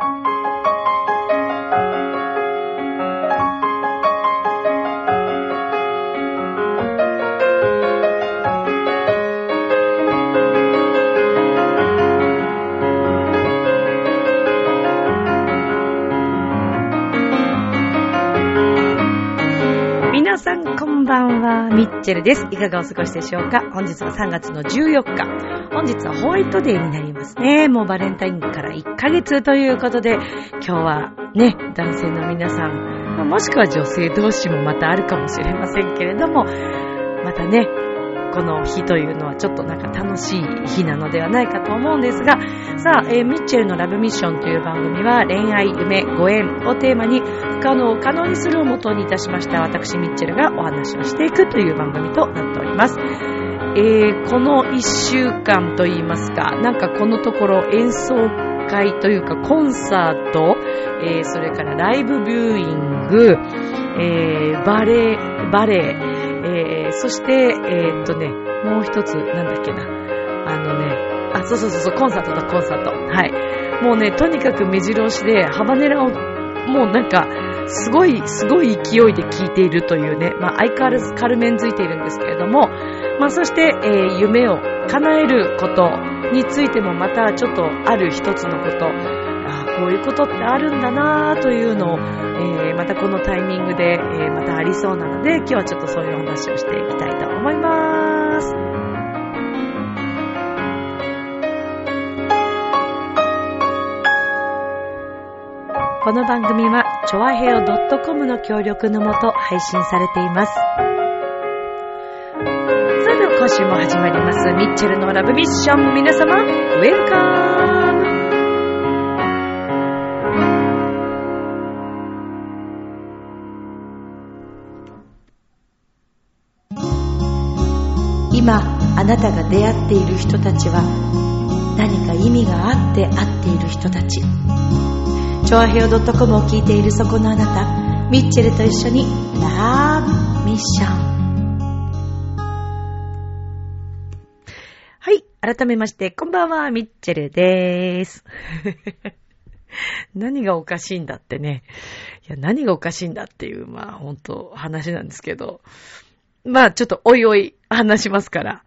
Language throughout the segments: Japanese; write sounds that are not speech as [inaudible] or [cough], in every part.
皆ミッチェルです。いかがお過ごしでしょうか？本日は3月の14日。本日はホワイトデーになりますね。もうバレンタインから1ヶ月ということで、今日はね、男性の皆さん、もしくは女性同士もまたあるかもしれませんけれども、またね、この日というのはちょっとなんか楽しい日なのではないかと思うんですが、さあ、えーミッチェルのラブミッションという番組は恋愛、夢、ご縁をテーマに不可能を可能にするをもとにいたしました私ミッチェルがお話をしていくという番組となっております。えー、この一週間といいますか、なんかこのところ演奏会というかコンサート、えー、それからライブビューイング、えー、バレエ、バレエ、えー、そして、えーっとね、もう一つ、なんだっけな。あのね、あ、そうそうそうそう、コンサートだ、コンサート。はい。もうね、とにかく目白押しで、ハバネラを、もうなんか、すごい、すごい勢いで聴いているというね、まあ相変わらず軽めんづいているんですけれども、まあそして、えー夢を叶えることについてもまたちょっとある一つのこと、あーこういうことってあるんだなというのを、えーまたこのタイミングで、えーまたありそうなので、今日はちょっとそういうお話をしていきたいと思います。この番組は、ちょわへよ .com の協力のもと配信されています。それでは今週も始まります、ミッチェルのラブミッション。皆様、ウェルカム今、あなたが出会っている人たちは、何か意味があって会っている人たち。チョアヘオ .com を聞いているそこのあなた、ミッチェルと一緒にラブミッション。はい、改めまして、こんばんは、ミッチェルでーす。[laughs] 何がおかしいんだってね。いや、何がおかしいんだっていう、まあ、本当話なんですけど。まあ、ちょっとおいおい話しますから。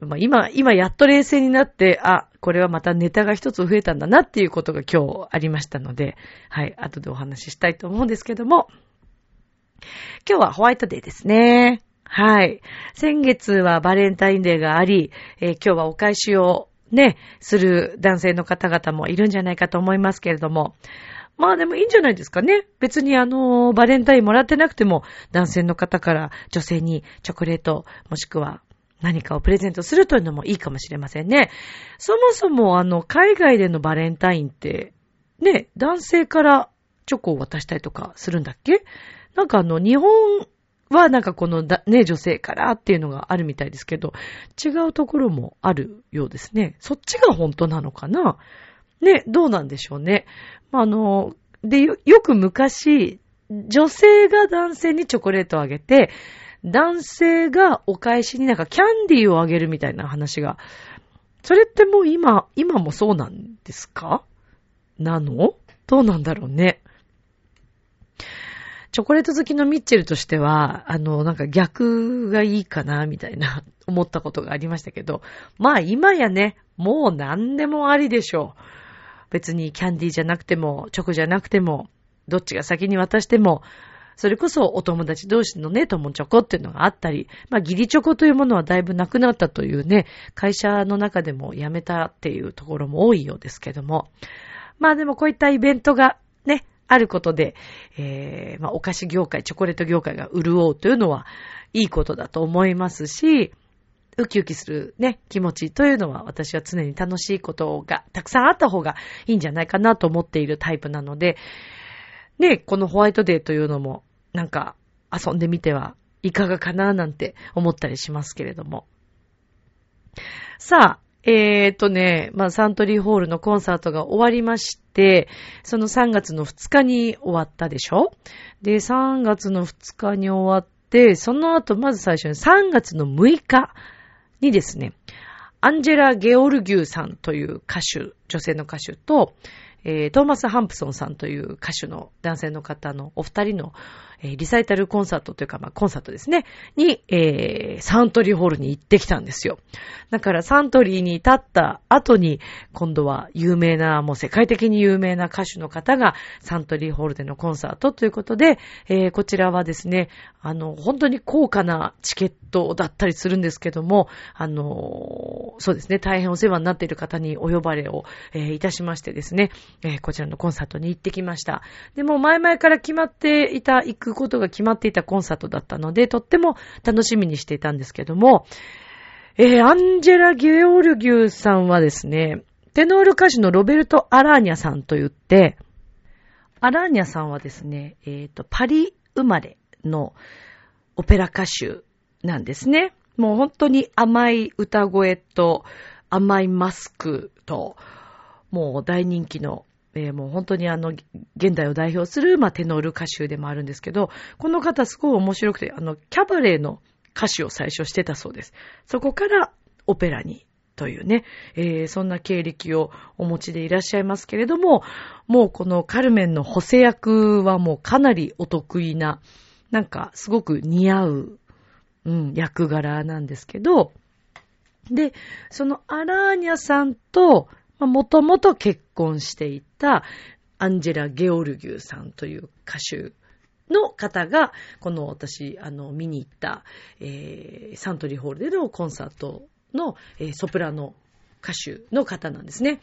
まあ、今、今やっと冷静になって、あ、これはまたネタが一つ増えたんだなっていうことが今日ありましたので、はい、後でお話ししたいと思うんですけども、今日はホワイトデーですね。はい。先月はバレンタインデーがあり、えー今日はお返しをね、する男性の方々もいるんじゃないかと思いますけれども、まあでもいいんじゃないですかね。別にあの、バレンタインもらってなくても、男性の方から女性にチョコレート、もしくは何かをプレゼントするというのもいいかもしれませんね。そもそもあの、海外でのバレンタインって、ね、男性からチョコを渡したりとかするんだっけ？なんかあの、日本はなんかこの、ね、女性からっていうのがあるみたいですけど、違うところもあるようですね。そっちが本当なのかな？ね、どうなんでしょうね。まあ、の、で、よく昔、女性が男性にチョコレートをあげて、男性がお返しになんかキャンディーをあげるみたいな話が、それってもう今、今もそうなんですか？なの？どうなんだろうね。チョコレート好きのミッチェルとしては、あの、なんか逆がいいかな、みたいな、思ったことがありましたけど、まあ今やね、もう何でもありでしょう。別にキャンディーじゃなくても、チョコじゃなくても、どっちが先に渡しても、それこそお友達同士のね、友チョコっていうのがあったり、まあ、義理チョコというものはだいぶなくなったというね、会社の中でもやめたっていうところも多いようですけども。まあでもこういったイベントがね、あることで、えー、まあお菓子業界、チョコレート業界が潤うというのはいいことだと思いますし、ウキウキするね、気持ちというのは私は常に楽しいことがたくさんあった方がいいんじゃないかなと思っているタイプなので、ね、このホワイトデーというのもなんか遊んでみてはいかがかななんて思ったりしますけれども。さあ、えーとね、まあ、サントリーホールのコンサートが終わりまして、その3月の2日に終わったでしょ？で、3月の2日に終わって、その後、まず最初に3月の6日にですね、アンジェラ・ゲオルギューさんという歌手、女性の歌手と、えー、トーマス・ハンプソンさんという歌手の男性の方のお二人の、え、リサイタルコンサートというか、まあ、コンサートですね、に、えー、サントリーホールに行ってきたんですよ。だからサントリーに立った後に、今度は有名な、もう世界的に有名な歌手の方がサントリーホールでのコンサートということで、えー、こちらはですね、あの、本当に高価なチケットだったりするんですけども、あの、そうですね、大変お世話になっている方にお呼ばれを、えー、いたしましてですね、え、こちらのコンサートに行ってきました。でも前々から決まっていた、行くことが決まっていたコンサートだったので、とっても楽しみにしていたんですけども、えー、アンジェラ・ゲオルギューさんはですね、テノール歌手のロベルト・アラーニャさんと言って、アラーニャさんはですね、えっ、ー、と、パリ生まれのオペラ歌手なんですね。もう本当に甘い歌声と甘いマスクと、もう大人気の、えー、もう本当にあの、現代を代表する、まあ、テノール歌手でもあるんですけど、この方すごい面白くて、あの、キャバレーの歌手を最初してたそうです。そこからオペラにというね、えー、そんな経歴をお持ちでいらっしゃいますけれども、もうこのカルメンの補正役はもうかなりお得意な、なんかすごく似合う、うん、役柄なんですけど、で、そのアラーニャさんと、もともと結婚していたアンジェラ・ゲオルギューさんという歌手の方が、この私、あの、見に行った、えー、サントリーホールでのコンサートの、えー、ソプラノ歌手の方なんですね。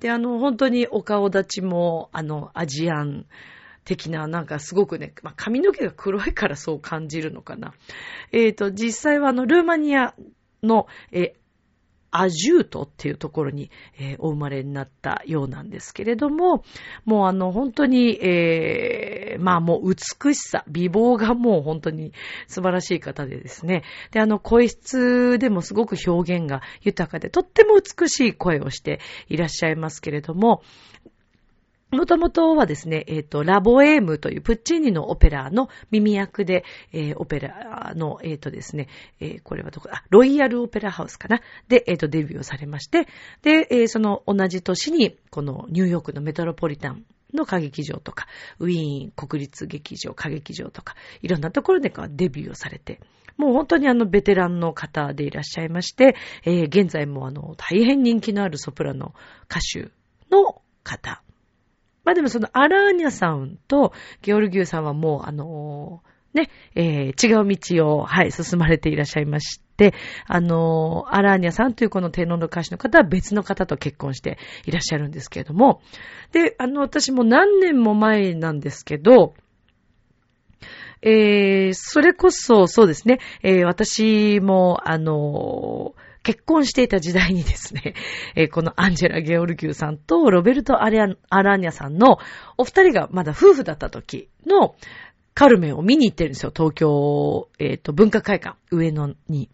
で、あの、本当にお顔立ちも、あの、アジアン的な、なんかすごくね、まあ、髪の毛が黒いからそう感じるのかな。えっ、ー、と、実際はあの、ルーマニアの、えーアジュートっていうところに、えー、お生まれになったようなんですけれども、もうあの本当に、えー、まあもう美しさ、美貌がもう本当に素晴らしい方でですね。で、あの声質でもすごく表現が豊かで、とっても美しい声をしていらっしゃいますけれども、もともとはですね、えっ、ー、と、ラボエームというプッチーニのオペラの耳役で、えー、オペラの、えっ、ー、とですね、えー、これはどこだ、ロイヤルオペラハウスかな？で、えっ、と、デビューをされまして、で、えその同じ年に、このニューヨークのメトロポリタンの歌劇場とか、ウィーン国立劇場、歌劇場とか、いろんなところでデビューをされて、もう本当にあのベテランの方でいらっしゃいまして、え、現在もあの大変人気のあるソプラノ歌手の方。まあでもそのアラーニャさんとゲオルギューさんはもうあのー、ね、えー、違う道を、はい、進まれていらっしゃいまして、あのー、アラーニャさんというこの天皇の歌手の方は別の方と結婚していらっしゃるんですけれども、で、あの、私も何年も前なんですけど、えー、それこそ、そうですね、えー、私も、あのー結婚していた時代にですね、[laughs] えー、このアンジェラ・ゲオルギューさんとロベルト・アラーニャさんのお二人がまだ夫婦だった時のカルメンを見に行ってるんですよ。東京、えっ、ー、と、文化会館、上野に。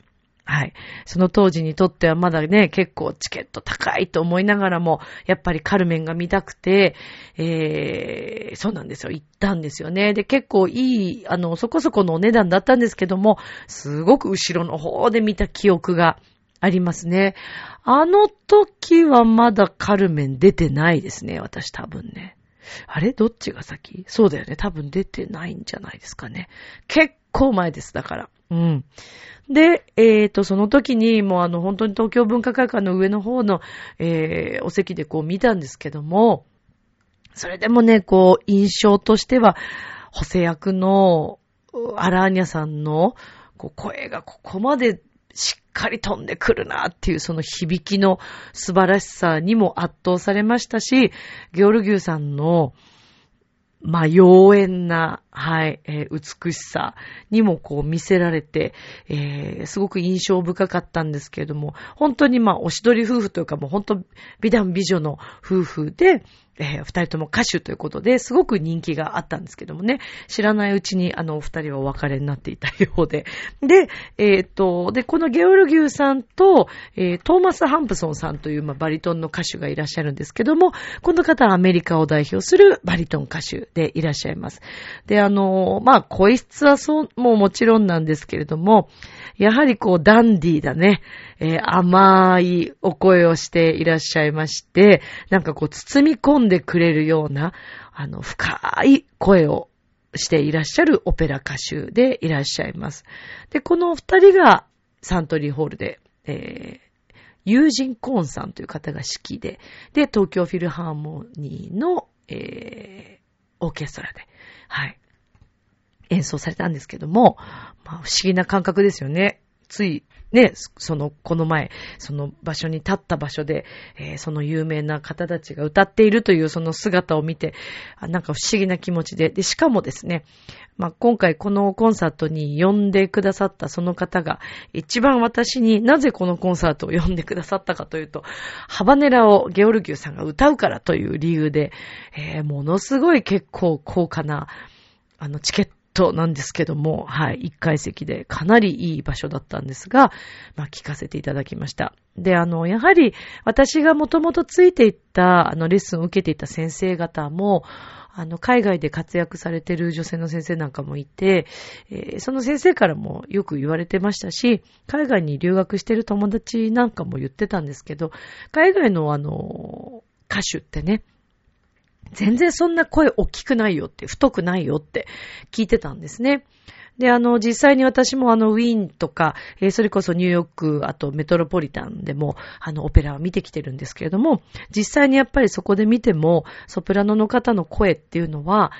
はい。その当時にとってはまだね、結構チケット高いと思いながらも、やっぱりカルメンが見たくて、えー、そうなんですよ。行ったんですよね。で、結構いい、あの、そこそこのお値段だったんですけども、すごく後ろの方で見た記憶がありますね。あの時はまだカルメン出てないですね、私多分ね。あれ？どっちが先？そうだよね。多分出てないんじゃないですかね。結構前です、だから。うん。で、えっ、ー、と、その時に、もうあの、本当に東京文化会館の上の方の、えー、お席でこう見たんですけども、それでもね、こう、印象としては、補正役のアラーニャさんの、こう、声がここまでしっかり飛んでくるなっていうその響きの素晴らしさにも圧倒されましたし、ギョルギューさんの、まあ、妖艶な、はい、えー、美しさにもこう見せられて、えー、すごく印象深かったんですけれども、本当にまあ、おしどり夫婦というかもう本当、美男美女の夫婦で、えー、二人とも歌手ということで、すごく人気があったんですけどもね、知らないうちにあの、お二人はお別れになっていたようで。で、えっ、と、で、このゲオルギューさんと、えー、トーマス・ハンプソンさんという、まあ、バリトンの歌手がいらっしゃるんですけども、この方はアメリカを代表するバリトン歌手でいらっしゃいます。で、あの、まあ、声質はそう、もうもちろんなんですけれども、やはりこう、ダンディーだね、えー、甘いお声をしていらっしゃいまして、なんかこう、包み込んでくれるような、あの、深い声をしていらっしゃるオペラ歌手でいらっしゃいます。で、この二人がサントリーホールで、えー、友人コーンさんという方が指揮で、で、東京フィルハーモニーの、えー、オーケストラで、はい、演奏されたんですけども、まあ、不思議な感覚ですよね。つい、ね、その、この前、その場所に立った場所で、えー、その有名な方たちが歌っているというその姿を見て、なんか不思議な気持ちで、で、しかもですね、まあ、今回このコンサートに呼んでくださったその方が、一番私になぜこのコンサートを呼んでくださったかというと、ハバネラをゲオルギューさんが歌うからという理由で、えー、ものすごい結構高価な、あの、チケットトなんですけども、はい、一階席でかなりいい場所だったんですが、まあ、聞かせていただきました。で、あの、やはり私がもともとついていった、あの、レッスンを受けていた先生方も、あの、海外で活躍されてる女性の先生なんかもいて、えー、その先生からもよく言われてましたし、海外に留学してる友達なんかも言ってたんですけど、海外のあの、歌手ってね、全然そんな声大きくないよって、太くないよって聞いてたんですね。で、あの、実際に私もあの、ウィーンとか、えー、それこそニューヨーク、あとメトロポリタンでも、あの、オペラを見てきてるんですけれども、実際にやっぱりそこで見ても、ソプラノの方の声っていうのは、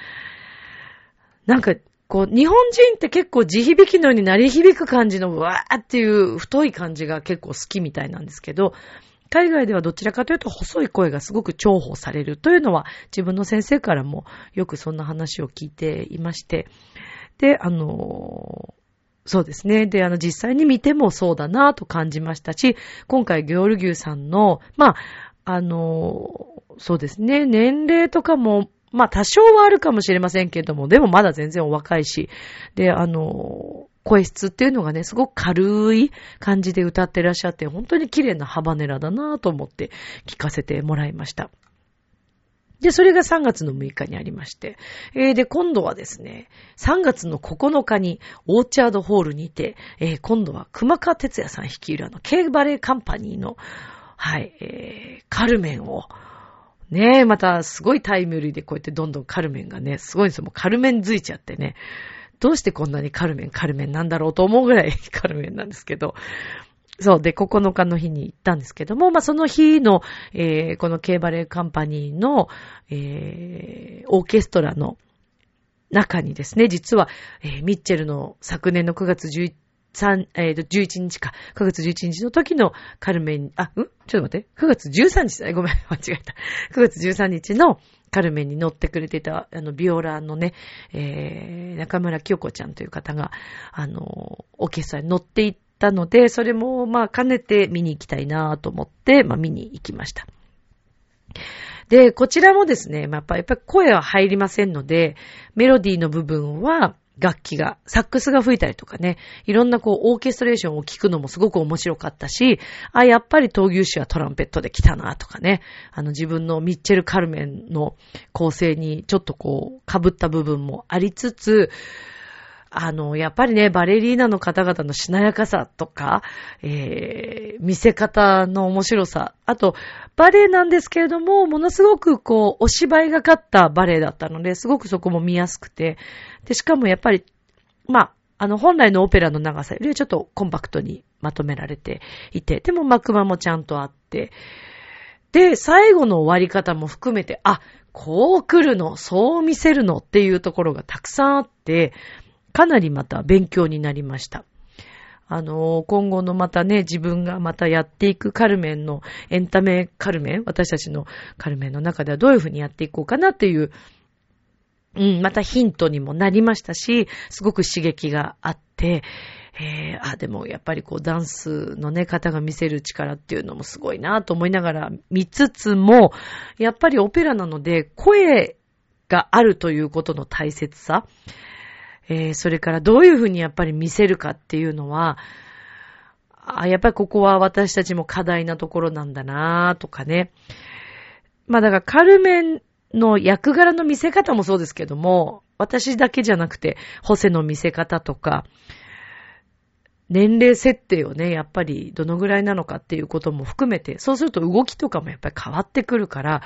なんか、こう、日本人って結構地響きのように鳴り響く感じのわーっていう太い感じが結構好きみたいなんですけど、海外ではどちらかというと細い声がすごく重宝されるというのは自分の先生からもよくそんな話を聞いていまして、で、あの、そうですね。で、あの、実際に見てもそうだなと感じましたし、今回、ギョール牛さんの、まあ、あの、そうですね、年齢とかも、まあ、多少はあるかもしれませんけれども、でもまだ全然お若いし、で、あの、声質っていうのがね、すごく軽い感じで歌ってらっしゃって、本当に綺麗なハバネラだなぁと思って聞かせてもらいました。で、それが3月の6日にありまして、えー、で、今度はですね、3月の9日にオーチャードホールにて、えー、今度は熊川哲也さん率いるあの、ケーバレーカンパニーの、はい、えー、カルメンを、ね、またすごいタイムリーでこうやってどんどんカルメンがね、すごいんですよ。もうカルメンづいちゃってね。どうしてこんなにカルメン、カルメンなんだろうと思うぐらいカルメンなんですけど。そう。で、9日の日に行ったんですけども、まあ、その日の、えー、この K バレーカンパニーの、えー、オーケストラの中にですね、実は、えー、ミッチェルの昨年の9月11日3えー、と11日か。9月11日の時のカルメン、あ、ん？ちょっと待って。9月13日？だ。ごめん、[laughs] 間違えた。9月13日のカルメンに乗ってくれてた、あの、ビオラのね、えー、中村清子ちゃんという方が、あの、オーケストラに乗っていったので、それも、まあ、兼ねて見に行きたいなと思って、まあ、見に行きました。で、こちらもですね、まあ、やっぱり声は入りませんので、メロディーの部分は、楽器が、サックスが吹いたりとかね、いろんなこう、オーケストレーションを聞くのもすごく面白かったし、あ、やっぱり闘牛士はトランペットで来たなとかね、あの自分のミッチェル・カルメンの構成にちょっとこう、被った部分もありつつ、あの、やっぱりね、バレリーナの方々のしなやかさとか、えー、見せ方の面白さ、あと、バレエなんですけれども、ものすごくこう、お芝居がかったバレエだったので、すごくそこも見やすくて、で、しかもやっぱり、まあ、あの、本来のオペラの長さよりはちょっとコンパクトにまとめられていて、でも幕間もちゃんとあって、で、最後の終わり方も含めて、あ、こう来るの、そう見せるのっていうところがたくさんあって、かなりまた勉強になりました。あの、今後のまたね、自分がまたやっていくカルメンの、エンタメカルメン、私たちのカルメンの中ではどういうふうにやっていこうかなっていう、うん、またヒントにもなりましたし、すごく刺激があって、えー、あ、でもやっぱりこうダンスのね、方が見せる力っていうのもすごいなと思いながら見つつも、やっぱりオペラなので声があるということの大切さ、えー、それからどういうふうにやっぱり見せるかっていうのは、あやっぱりここは私たちも課題なところなんだなとかね。まあだからカルメンの役柄の見せ方もそうですけども、私だけじゃなくて、ホセの見せ方とか、年齢設定をね、やっぱりどのぐらいなのかっていうことも含めて、そうすると動きとかもやっぱり変わってくるから、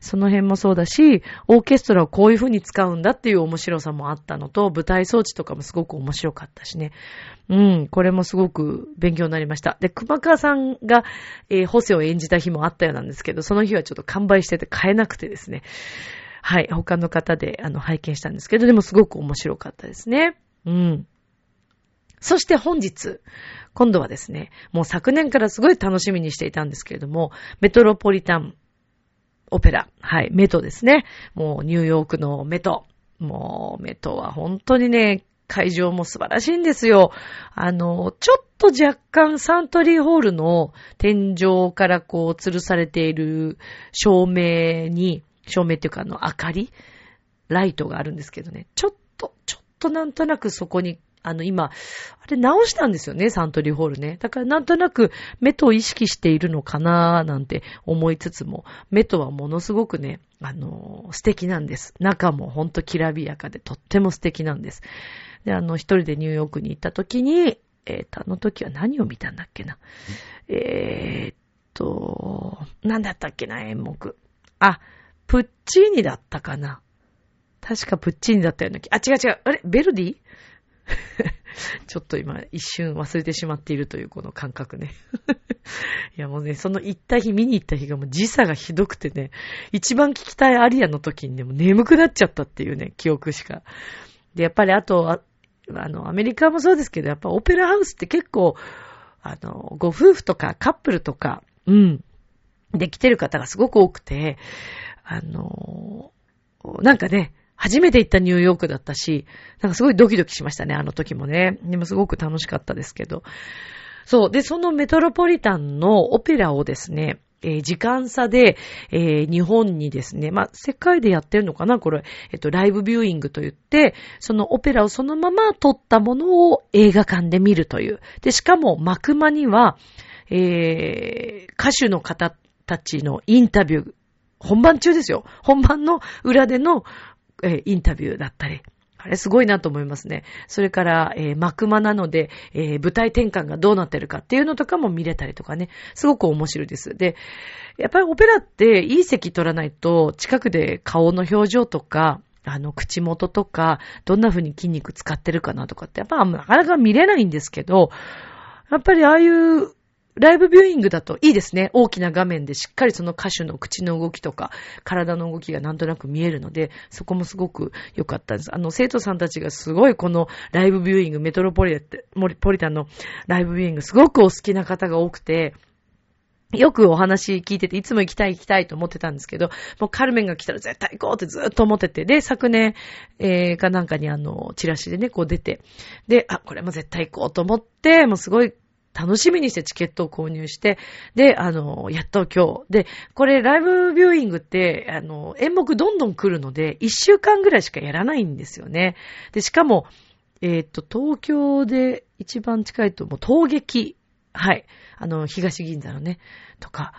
その辺もそうだし、オーケストラをこういう風に使うんだっていう面白さもあったのと、舞台装置とかもすごく面白かったしね。うん、これもすごく勉強になりました。で、熊川さんが、えー、ホセを演じた日もあったようなんですけど、その日はちょっと完売してて買えなくてですね。はい、他の方で、あの、拝見したんですけど、でもすごく面白かったですね。うん。そして本日、今度はですね、もう昨年からすごい楽しみにしていたんですけれども、メトロポリタンオペラ。はい、メトですね。もうニューヨークのメト。もうメトは本当にね、会場も素晴らしいんですよ。あの、ちょっと若干サントリーホールの天井からこう吊るされている照明に、照明っていうかあの明かりライトがあるんですけどね。ちょっと、ちょっとなんとなくそこにあの、今、あれ直したんですよね、サントリーホールね。だからなんとなく目と意識しているのかなーなんて思いつつも、目とはものすごくね、あの、素敵なんです。中もほんときらびやかでとっても素敵なんです。で、あの、一人でニューヨークに行った時に、えっ、ー、と、あの時は何を見たんだっけな。えー、っと、何だったっけな、演目。あ、プッチーニだったかな。確かプッチーニだったような気。あ、違う違う。あれ？ベルディ？[laughs] ちょっと今一瞬忘れてしまっているというこの感覚ね。[laughs] いやもうね、その行った日、見に行った日がもう時差がひどくてね、一番聞きたいアリアの時にね、も眠くなっちゃったっていうね、記憶しか。で、やっぱりあと、ああの、アメリカもそうですけど、やっぱオペラハウスって結構、あの、ご夫婦とかカップルとか、うん、で来てる方がすごく多くて、あの、なんかね、初めて行ったニューヨークだったし、なんかすごいドキドキしましたね、あの時もね。でもすごく楽しかったですけど。そう。で、そのメトロポリタンのオペラをですね、えー、時間差で、えー、日本にですね、まあ、世界でやってるのかなこれ、えっと、ライブビューイングと言って、そのオペラをそのまま撮ったものを映画館で見るという。で、しかも、幕間には、えー、歌手の方たちのインタビュー、本番中ですよ。本番の裏でのえ、インタビューだったり、あれすごいなと思いますね。それから、えー、幕間なので、えー、舞台転換がどうなってるかっていうのとかも見れたりとかね、すごく面白いです。で、やっぱりオペラっていい席取らないと、近くで顔の表情とか、あの、口元とか、どんな風に筋肉使ってるかなとかって、やっぱなかなか見れないんですけど、やっぱりああいうライブビューイングだといいですね。大きな画面でしっかりその歌手の口の動きとか、体の動きがなんとなく見えるので、そこもすごく良かったです。あの、生徒さんたちがすごいこのライブビューイング、メトロポリポリタンのライブビューイング、すごくお好きな方が多くて、よくお話聞いてて、いつも行きたい行きたいと思ってたんですけど、もうカルメンが来たら絶対行こうってずっと思ってて、で、昨年、えー、かなんかにあの、チラシでね、こう出て、で、あ、これも絶対行こうと思って、もうすごい楽しみにしてチケットを購入して、で、あの、やっと今日。で、これライブビューイングって、あの、演目どんどん来るので、一週間ぐらいしかやらないんですよね。で、しかも、えっ、と、東京で一番近いと、もう陶劇。はい。あの、東銀座のね、とか、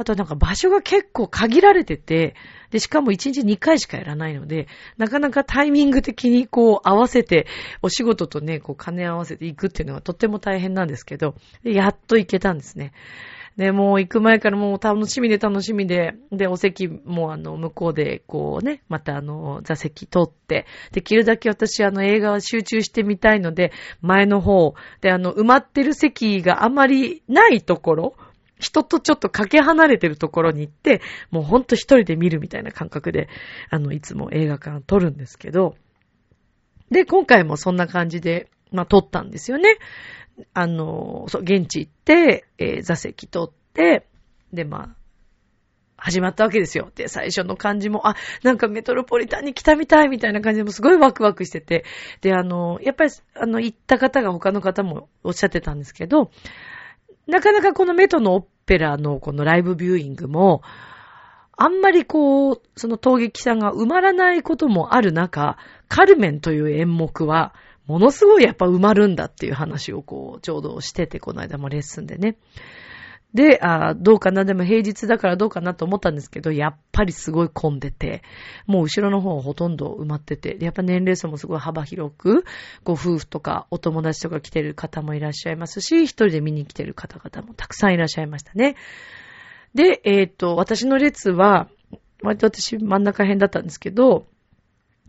あとなんか場所が結構限られてて、で、しかも1日2回しかやらないので、なかなかタイミング的にこう合わせて、お仕事とね、こう金合わせていくっていうのはとっても大変なんですけど、やっと行けたんですね。で、もう行く前からもう楽しみで楽しみで、で、お席もあの、向こうでこうね、またあの、座席取って、できるだけ私あの、映画は集中してみたいので、前の方、で、あの、埋まってる席があまりないところ、人とちょっとかけ離れてるところに行って、もうほんと一人で見るみたいな感覚で、あの、いつも映画館撮るんですけど、で、今回もそんな感じで、まあ、撮ったんですよね。あの、そう、現地行って、えー、座席取って、で、まあ、始まったわけですよ。で、最初の感じも、あ、なんかメトロポリタンに来たみたいみたいな感じでもすごいワクワクしてて。で、あの、やっぱり、あの、行った方が他の方もおっしゃってたんですけど、なかなかこのメトのオペラのこのライブビューイングも、あんまりこう、その陶劇さんが埋まらないこともある中、カルメンという演目は、ものすごいやっぱ埋まるんだっていう話をこう、ちょうどしてて、この間もレッスンでね。で、あどうかな、でも平日だからどうかなと思ったんですけど、やっぱりすごい混んでて、もう後ろの方ほとんど埋まってて、やっぱ年齢層もすごい幅広く、ご夫婦とかお友達とか来てる方もいらっしゃいますし、一人で見に来てる方々もたくさんいらっしゃいましたね。で、えっ、ー、と、私の列は、割と私真ん中辺だったんですけど、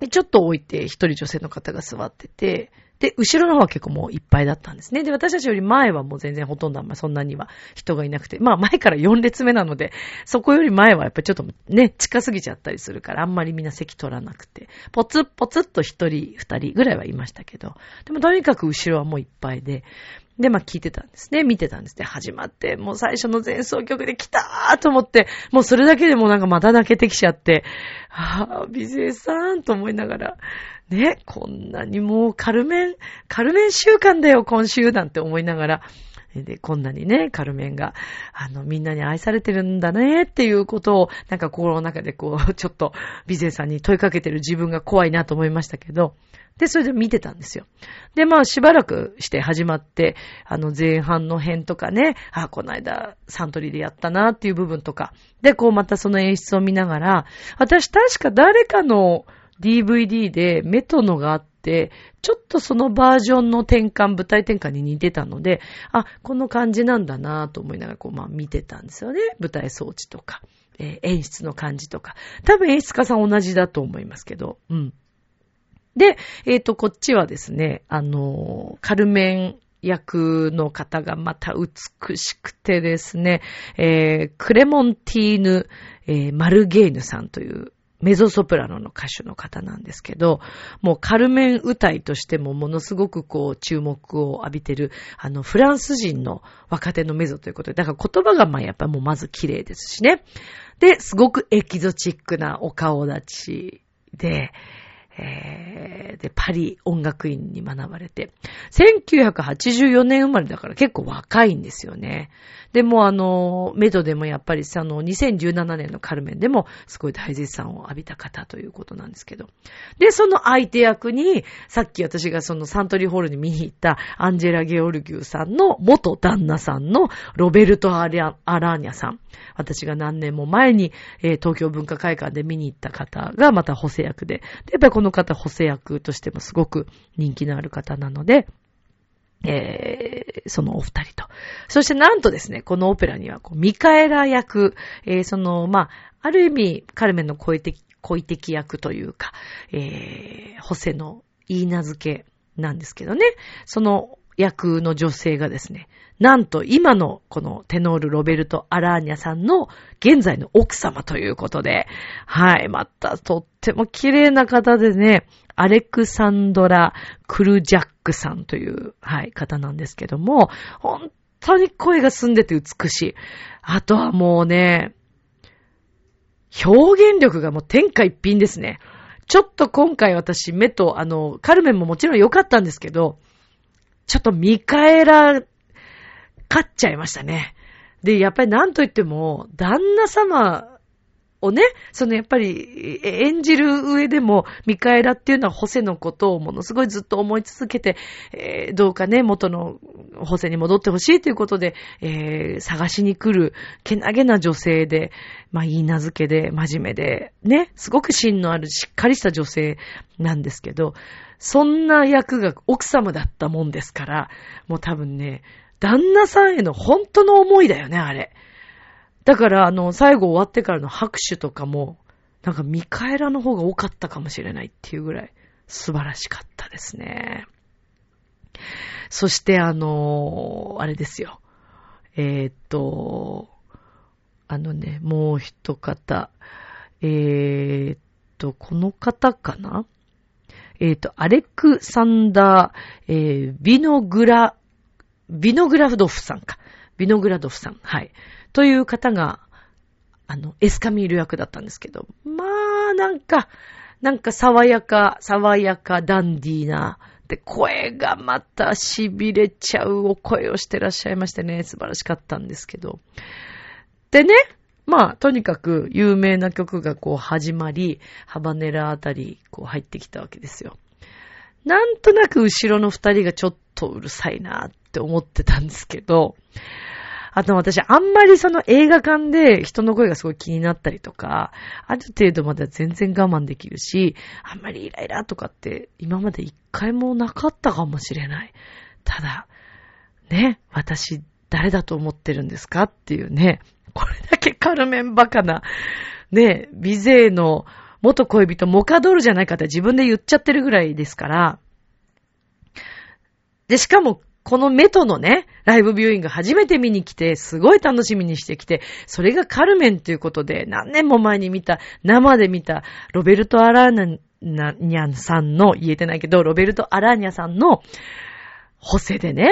ちょっと置いて一人女性の方が座ってて、で、後ろの方は結構もういっぱいだったんですね。で、私たちより前はもう全然ほとんどあんまそんなには人がいなくて、まあ前から4列目なので、そこより前はやっぱりちょっとね、近すぎちゃったりするから、あんまりみんな席取らなくて、ポツッポツッと一人、二人ぐらいはいましたけど、でもとにかく後ろはもういっぱいで、で、まあ聞いてたんですね。見てたんですね。始まって、もう最初の前奏曲で来たーと思って、もうそれだけでもなんかまた泣けてきちゃって、ああ、美声さんと思いながら、ね、こんなにもうカルメン、カルメン週間だよ、今週なんて思いながら、で、こんなにね、カルメンが、あの、みんなに愛されてるんだね、っていうことを、なんか心の中でこう、[laughs] ちょっと、美勢さんに問いかけてる自分が怖いなと思いましたけど、で、それで見てたんですよ。で、まあ、しばらくして始まって、あの、前半の辺とかね、あ、この間、サントリーでやったなっていう部分とか、で、こう、またその演出を見ながら、私確か誰かの、DVD でメトノがあって、ちょっとそのバージョンの転換、舞台転換に似てたので、あ、この感じなんだなぁと思いながらこう、まあ見てたんですよね。舞台装置とか、えー、演出の感じとか。多分演出家さん同じだと思いますけど、うん。で、えっ、ー、と、こっちはですね、あの、カルメン役の方がまた美しくてですね、えー、クレモンティーヌ、えー、マルゲーヌさんというメゾソプラノの歌手の方なんですけど、もうカルメン歌いとしてもものすごくこう注目を浴びてる、あのフランス人の若手のメゾということで、だから言葉がまあやっぱもうまず綺麗ですしね。で、すごくエキゾチックなお顔立ちで、えー、で、パリ音楽院に学ばれて、1984年生まれだから結構若いんですよね。でもあの、メドでもやっぱりあの、2017年のカルメンでもすごい大絶賛を浴びた方ということなんですけど。で、その相手役に、さっき私がそのサントリーホールに見に行ったアンジェラ・ゲオルギューさんの元旦那さんのロベルト・アラーニャさん。私が何年も前に、えー、東京文化会館で見に行った方がまた補正役で。で、やっぱりこの方補正役としてもすごく人気のある方なので、えー、そのお二人と。そしてなんとですね、このオペラには、こう、ミカエラ役、えー、その、まあ、ある意味、カルメンの恋的、恋的役というか、えー、ホセの言い名付けなんですけどね、その役の女性がですね、なんと今のこのテノール・ロベルト・アラーニャさんの現在の奥様ということで、はい、またとっても綺麗な方でね、アレクサンドラ・クルジャックさんという、はい、方なんですけども、本当に声が澄んでて美しい。あとはもうね、表現力がもう天下一品ですね。ちょっと今回私目と、あの、カルメンももちろん良かったんですけど、ちょっとミカエラ、勝っちゃいましたね。で、やっぱり何と言っても、旦那様をね、そのやっぱり演じる上でも、ミカエラっていうのはホセのことをものすごいずっと思い続けて、えー、どうかね、元のホセに戻ってほしいということで、えー、探しに来る、けなげな女性で、まあ、いい名付けで、真面目で、ね、すごく芯のあるしっかりした女性なんですけど、そんな役が奥様だったもんですから、もう多分ね、旦那さんへの本当の思いだよね、あれ。だから、あの、最後終わってからの拍手とかも、なんかミカエラの方が多かったかもしれないっていうぐらい素晴らしかったですね。そして、あのあれですよ。えー、っと、あのね、もう一方。えー、っと、この方かな？えー、っと、アレクサンダー、えー、ビノグラ、ビノグラフドフさんか。ビノグラドフさん。はい。という方が、あの、エスカミール役だったんですけど、まあ、なんか、なんか爽やか、爽やか、ダンディーな、で、声がまた痺れちゃうお声をしてらっしゃいましてね、素晴らしかったんですけど。でね、まあ、とにかく有名な曲がこう始まり、ハバネラあたり、こう入ってきたわけですよ。なんとなく後ろの二人がちょっとうるさいなって思ってたんですけど、あと私、あんまりその映画館で人の声がすごい気になったりとか、ある程度までは全然我慢できるし、あんまりイライラとかって今まで一回もなかったかもしれない。ただ、ね、私、誰だと思ってるんですかっていうね、これだけカルメンバカな、ね、ビゼーの元恋人モカドルじゃないかって自分で言っちゃってるぐらいですから、で、しかも、このメトのね、ライブビューイング初めて見に来て、すごい楽しみにしてきて、それがカルメンということで、何年も前に見た、生で見た、ロベルト・アラーニャンさんの、言えてないけど、ロベルト・アラーニャさんの、補正でね、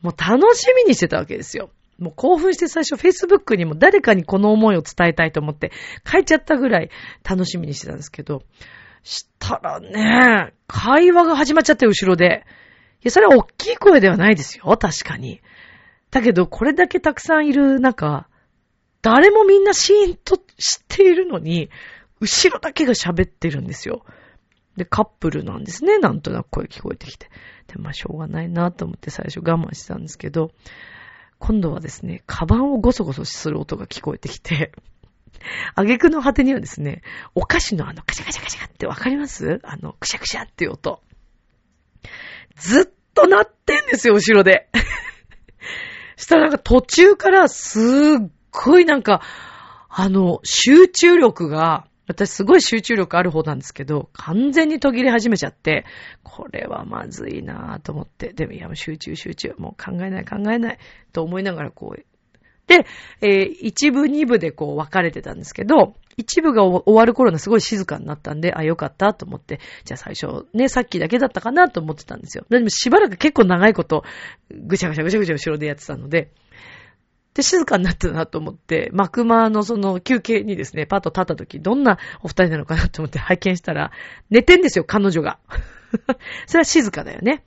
もう楽しみにしてたわけですよ。もう興奮して最初 Facebook にも誰かにこの思いを伝えたいと思って書いちゃったぐらい楽しみにしてたんですけど、したらね、会話が始まっちゃって後ろで。いや、それは大きい声ではないですよ、確かに。だけど、これだけたくさんいる中、誰もみんなシーンと知っているのに、後ろだけが喋ってるんですよ。で、カップルなんですね。なんとなく声聞こえてきて。で、まあ、しょうがないなと思って最初我慢してたんですけど、今度はですね、カバンをゴソゴソする音が聞こえてきて、挙句の果てにはですね、お菓子のあのカシャカシャカシャってわかります？あの、クシャクシャっていう音。ずっと鳴ってんですよ、後ろで。したらなんか途中からすっごいなんか、あの、集中力が、私すごい集中力ある方なんですけど、完全に途切れ始めちゃって、これはまずいなぁと思って、でもいや集中集中、もう考えない考えないと思いながらこう、で、えー、一部二部でこう分かれてたんですけど、一部が終わる頃のすごい静かになったんで、あ、よかったと思って、じゃあ最初ね、さっきだけだったかなと思ってたんですよ。でもしばらく結構長いこと、ぐしゃぐしゃぐしゃぐしゃ後ろでやってたので、で、静かになったなと思って、マクマのその休憩にですね、パッと立った時、どんなお二人なのかなと思って [laughs] 拝見したら、寝てんですよ、彼女が。[laughs] それは静かだよね。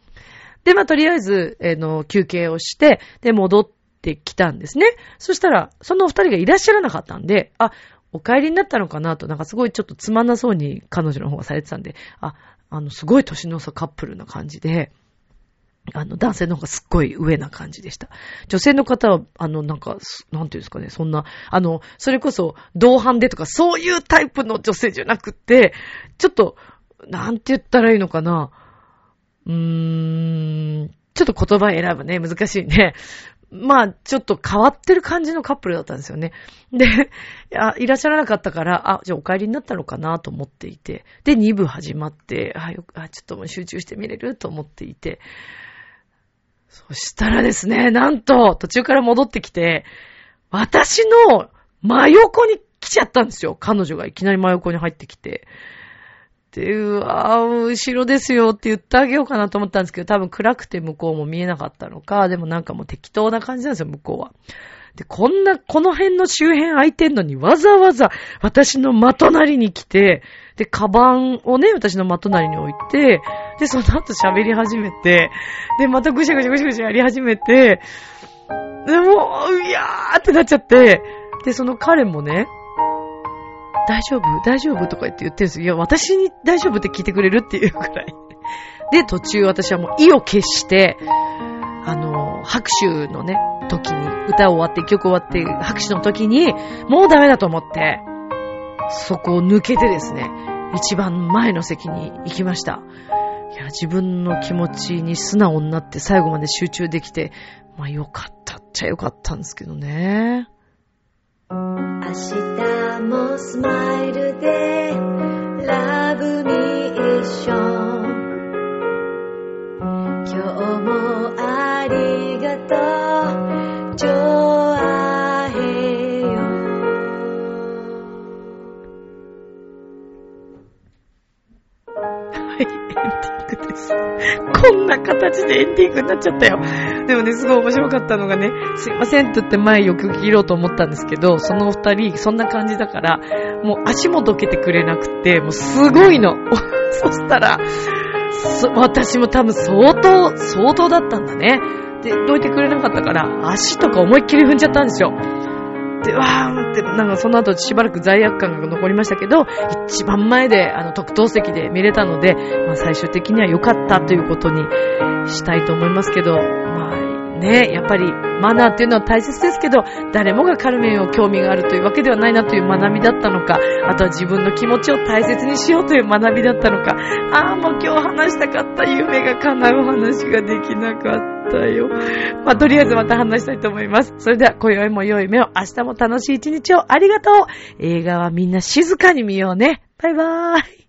で、まあ、とりあえず、えー、の、休憩をして、で、戻ってきたんですね。そしたら、そのお二人がいらっしゃらなかったんで、あ、お帰りになったのかなと、なんかすごいちょっとつまんなそうに彼女の方がされてたんで、あ、あの、すごい年の差カップルな感じで、あの、男性の方がすっごい上な感じでした。女性の方は、あの、なんか、なんていうんですかね、そんな、あの、それこそ、同伴でとか、そういうタイプの女性じゃなくて、ちょっと、なんて言ったらいいのかな。うーん、ちょっと言葉選ぶね、難しいね。まあ、ちょっと変わってる感じのカップルだったんですよね。で、いや、いらっしゃらなかったから、あ、じゃあお帰りになったのかなと思っていて、で、2部始まって、あ、よくあ、ちょっともう集中して見れると思っていて、そしたらですね、なんと、途中から戻ってきて、私の真横に来ちゃったんですよ。彼女がいきなり真横に入ってきて。で、うわぁ、後ろですよって言ってあげようかなと思ったんですけど、多分暗くて向こうも見えなかったのか、でもなんかもう適当な感じなんですよ、向こうは。で、こんな、この辺の周辺空いてんのにわざわざ私の的隣に来て、で、カバンをね、私の的なりに置いて、で、その後喋り始めて、で、またぐしゃぐしゃぐしゃぐしゃやり始めて、で、もう、いやーってなっちゃって、で、その彼もね、大丈夫？大丈夫？とか言って言ってるんですよ。いや、私に大丈夫って聞いてくれるっていうくらい。で、途中私はもう意を決して、あの、拍手のね、時に、歌を終わって、曲終わって、拍手の時に、もうダメだと思って、そこを抜けてですね、一番前の席に行きました。いや、自分の気持ちに素直になって最後まで集中できて、まあよかったっちゃよかったんですけどね。明日もスマイルでラブミッション今日もありがとうエンディングです。こんな形でエンディングになっちゃったよ。でもね、すごい面白かったのがね、すいませんって言って前よく切ろうと思ったんですけど、そのお二人、そんな感じだから、もう足もどけてくれなくて、もうすごいの。[laughs] そしたら、私も多分相当、相当だったんだね。で、どいてくれなかったから、足とか思いっきり踏んじゃったんですよ。って、わーって、なんかその後しばらく罪悪感が残りましたけど、一番前で、あの、特等席で見れたので、まあ最終的には良かったということにしたいと思いますけど、まあ、ね、やっぱりマナーっていうのは大切ですけど、誰もがカルメンを興味があるというわけではないなという学びだったのか、あとは自分の気持ちを大切にしようという学びだったのか、ああ、もう今日話したかった夢が叶う話ができなかったよ。まあ、とりあえずまた話したいと思います。それでは、今宵も良い目を、明日も楽しい一日をありがとう。映画はみんな静かに見ようね。バイバーイ。